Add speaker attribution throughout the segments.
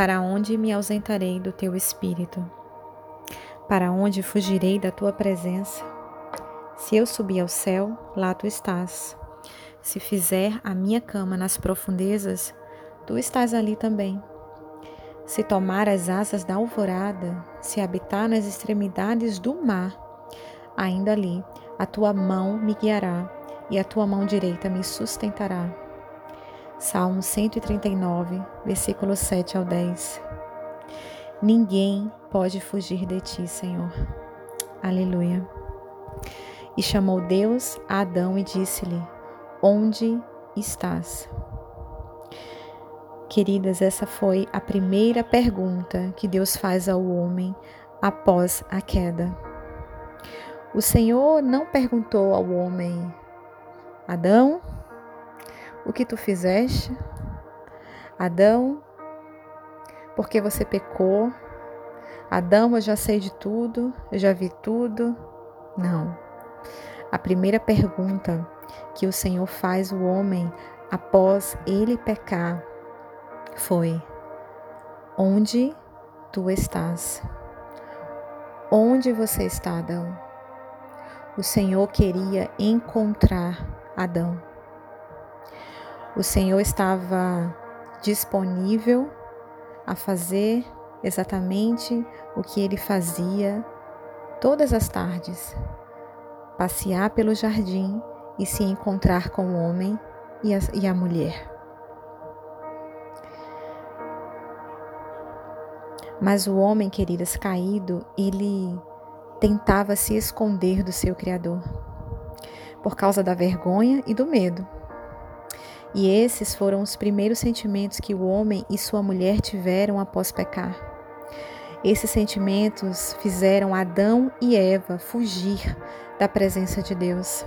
Speaker 1: Para onde me ausentarei do teu espírito? Para onde fugirei da tua presença? Se eu subir ao céu, lá tu estás. Se fizer a minha cama nas profundezas, tu estás ali também. Se tomar as asas da alvorada, se habitar nas extremidades do mar, ainda ali a tua mão me guiará e a tua mão direita me sustentará. Salmo 139, versículos 7 ao 10. Ninguém pode fugir de ti, Senhor. Aleluia. E chamou Deus a Adão e disse-lhe: Onde estás? Queridas, essa foi a primeira pergunta que Deus faz ao homem após a queda. O Senhor não perguntou ao homem: Adão, o que tu fizeste? Adão, porque você pecou? Adão, eu já sei de tudo, eu já vi tudo. Não. A primeira pergunta que o Senhor faz o homem após ele pecar foi: Onde tu estás? Onde você está, Adão? O Senhor queria encontrar Adão. O Senhor estava disponível a fazer exatamente o que ele fazia todas as tardes: passear pelo jardim e se encontrar com o homem e a, e a mulher. Mas o homem, queridas, caído, ele tentava se esconder do seu Criador por causa da vergonha e do medo. E esses foram os primeiros sentimentos que o homem e sua mulher tiveram após pecar. Esses sentimentos fizeram Adão e Eva fugir da presença de Deus.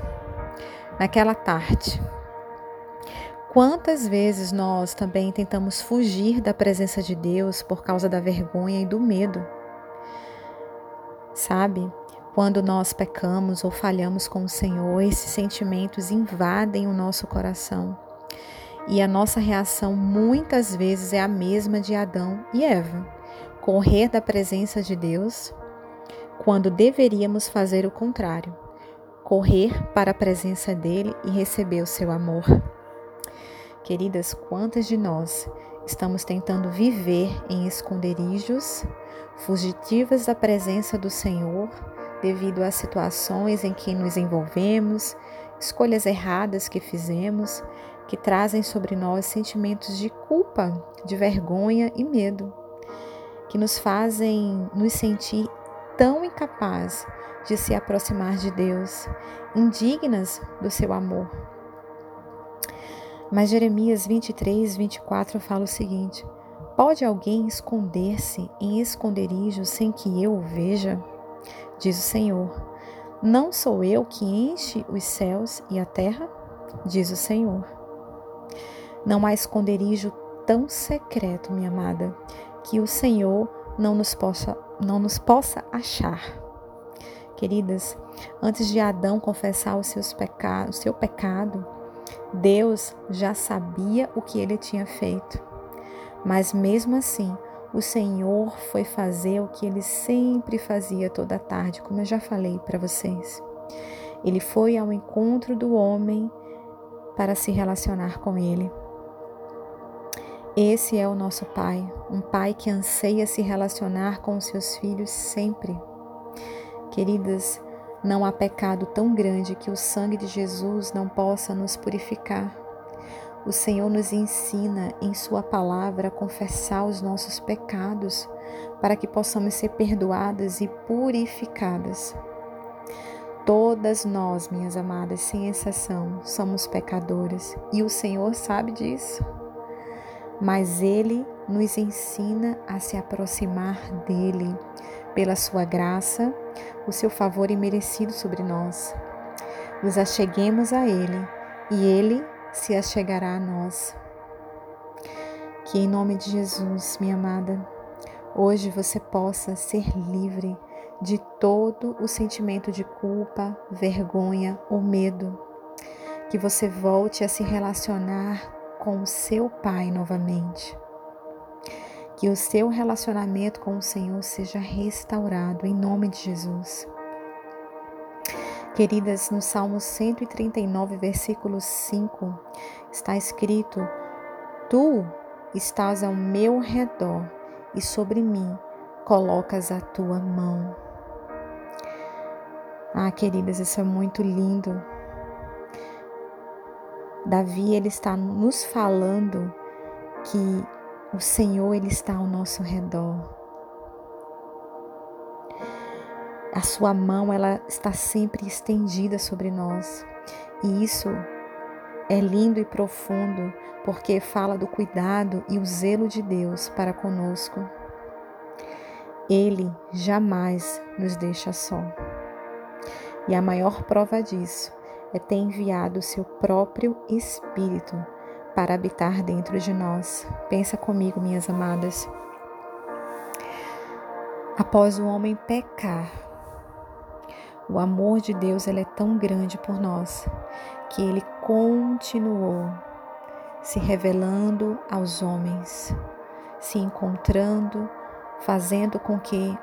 Speaker 1: Naquela tarde, Quantas vezes nós também tentamos fugir da presença de Deus por causa da vergonha e do medo? Sabe? Quando nós pecamos ou falhamos com o Senhor, esses sentimentos invadem o nosso coração. E a nossa reação muitas vezes é a mesma de Adão e Eva: correr da presença de Deus, quando deveríamos fazer o contrário, correr para a presença dele e receber o seu amor. Queridas, quantas de nós estamos tentando viver em esconderijos, fugitivas da presença do Senhor, devido às situações em que nos envolvemos, escolhas erradas que fizemos, que trazem sobre nós sentimentos de culpa, de vergonha e medo, que nos fazem nos sentir tão incapazes de se aproximar de Deus, indignas do seu amor. Mas Jeremias 23, 24 fala o seguinte: Pode alguém esconder-se em esconderijo sem que eu o veja? Diz o Senhor. Não sou eu que enche os céus e a terra? Diz o Senhor. Não há esconderijo tão secreto, minha amada, que o Senhor não nos possa, não nos possa achar. Queridas, antes de Adão confessar os seus o seu pecado, Deus já sabia o que ele tinha feito. Mas mesmo assim, o Senhor foi fazer o que ele sempre fazia toda tarde, como eu já falei para vocês. Ele foi ao encontro do homem para se relacionar com ele. Esse é o nosso Pai, um Pai que anseia se relacionar com os seus filhos sempre. Queridas, não há pecado tão grande que o sangue de Jesus não possa nos purificar. O Senhor nos ensina em Sua palavra a confessar os nossos pecados para que possamos ser perdoadas e purificadas. Todas nós, minhas amadas, sem exceção, somos pecadoras e o Senhor sabe disso. Mas Ele nos ensina a se aproximar dEle pela Sua graça o seu favor imerecido sobre nós. Nos acheguemos a Ele e Ele se achegará a nós. Que em nome de Jesus, minha amada, hoje você possa ser livre de todo o sentimento de culpa, vergonha ou medo. Que você volte a se relacionar com o seu Pai novamente. Que o seu relacionamento com o Senhor seja restaurado em nome de Jesus. Queridas, no Salmo 139, versículo 5, está escrito: Tu estás ao meu redor e sobre mim colocas a tua mão. Ah, queridas, isso é muito lindo. Davi ele está nos falando que o Senhor ele está ao nosso redor. A sua mão ela está sempre estendida sobre nós. E isso é lindo e profundo, porque fala do cuidado e o zelo de Deus para conosco. Ele jamais nos deixa só. E a maior prova disso é ter enviado o seu próprio Espírito para habitar dentro de nós. Pensa comigo, minhas amadas. Após o homem pecar, o amor de Deus ele é tão grande por nós que ele continuou se revelando aos homens, se encontrando, fazendo com que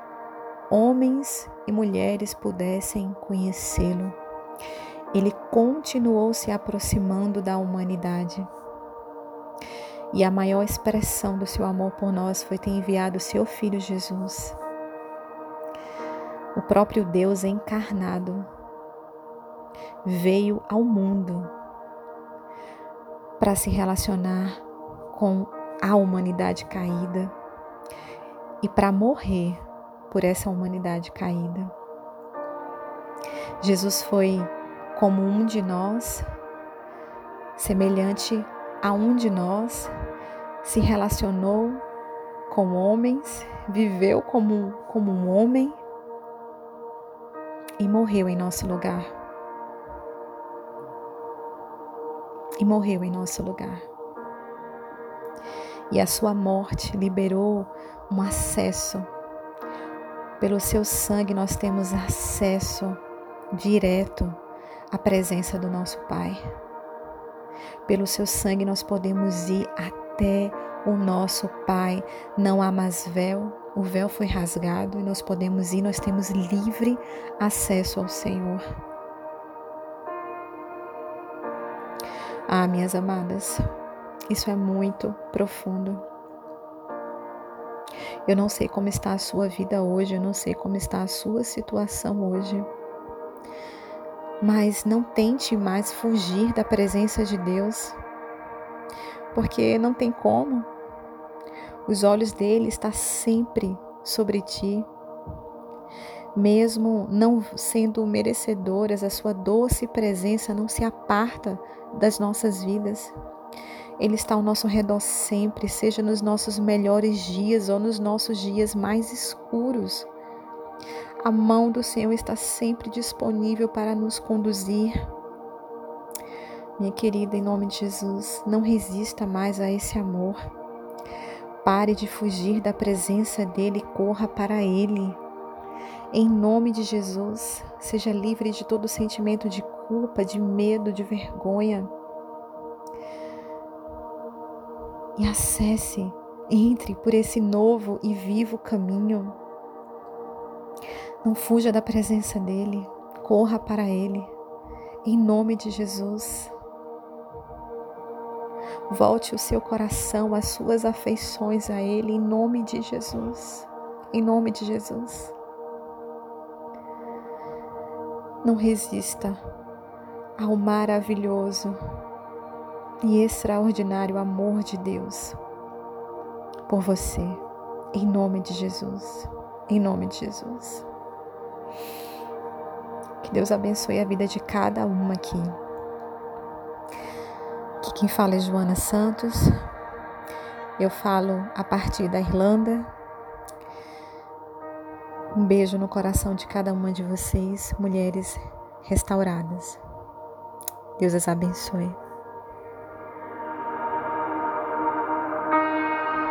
Speaker 1: homens e mulheres pudessem conhecê-lo. Ele continuou se aproximando da humanidade. E a maior expressão do seu amor por nós foi ter enviado o seu filho Jesus. O próprio Deus encarnado veio ao mundo para se relacionar com a humanidade caída e para morrer por essa humanidade caída. Jesus foi como um de nós, semelhante a um de nós, se relacionou com homens, viveu como, como um homem e morreu em nosso lugar. E morreu em nosso lugar. E a sua morte liberou um acesso pelo seu sangue nós temos acesso direto à presença do nosso Pai. Pelo seu sangue nós podemos ir até o nosso Pai. Não há mais véu, o véu foi rasgado e nós podemos ir, nós temos livre acesso ao Senhor. Ah, minhas amadas, isso é muito profundo. Eu não sei como está a sua vida hoje, eu não sei como está a sua situação hoje. Mas não tente mais fugir da presença de Deus, porque não tem como. Os olhos dele estão sempre sobre ti. Mesmo não sendo merecedoras, a sua doce presença não se aparta das nossas vidas. Ele está ao nosso redor sempre, seja nos nossos melhores dias ou nos nossos dias mais escuros. A mão do Senhor está sempre disponível para nos conduzir. Minha querida, em nome de Jesus, não resista mais a esse amor. Pare de fugir da presença dele, corra para ele. Em nome de Jesus, seja livre de todo sentimento de culpa, de medo, de vergonha. e acesse, entre por esse novo e vivo caminho. Não fuja da presença dele, corra para ele, em nome de Jesus. Volte o seu coração, as suas afeições a ele, em nome de Jesus. Em nome de Jesus. Não resista ao maravilhoso e extraordinário amor de Deus por você, em nome de Jesus. Em nome de Jesus. Que Deus abençoe a vida de cada uma aqui. Que quem fala é Joana Santos. Eu falo a partir da Irlanda. Um beijo no coração de cada uma de vocês, mulheres restauradas. Deus as abençoe.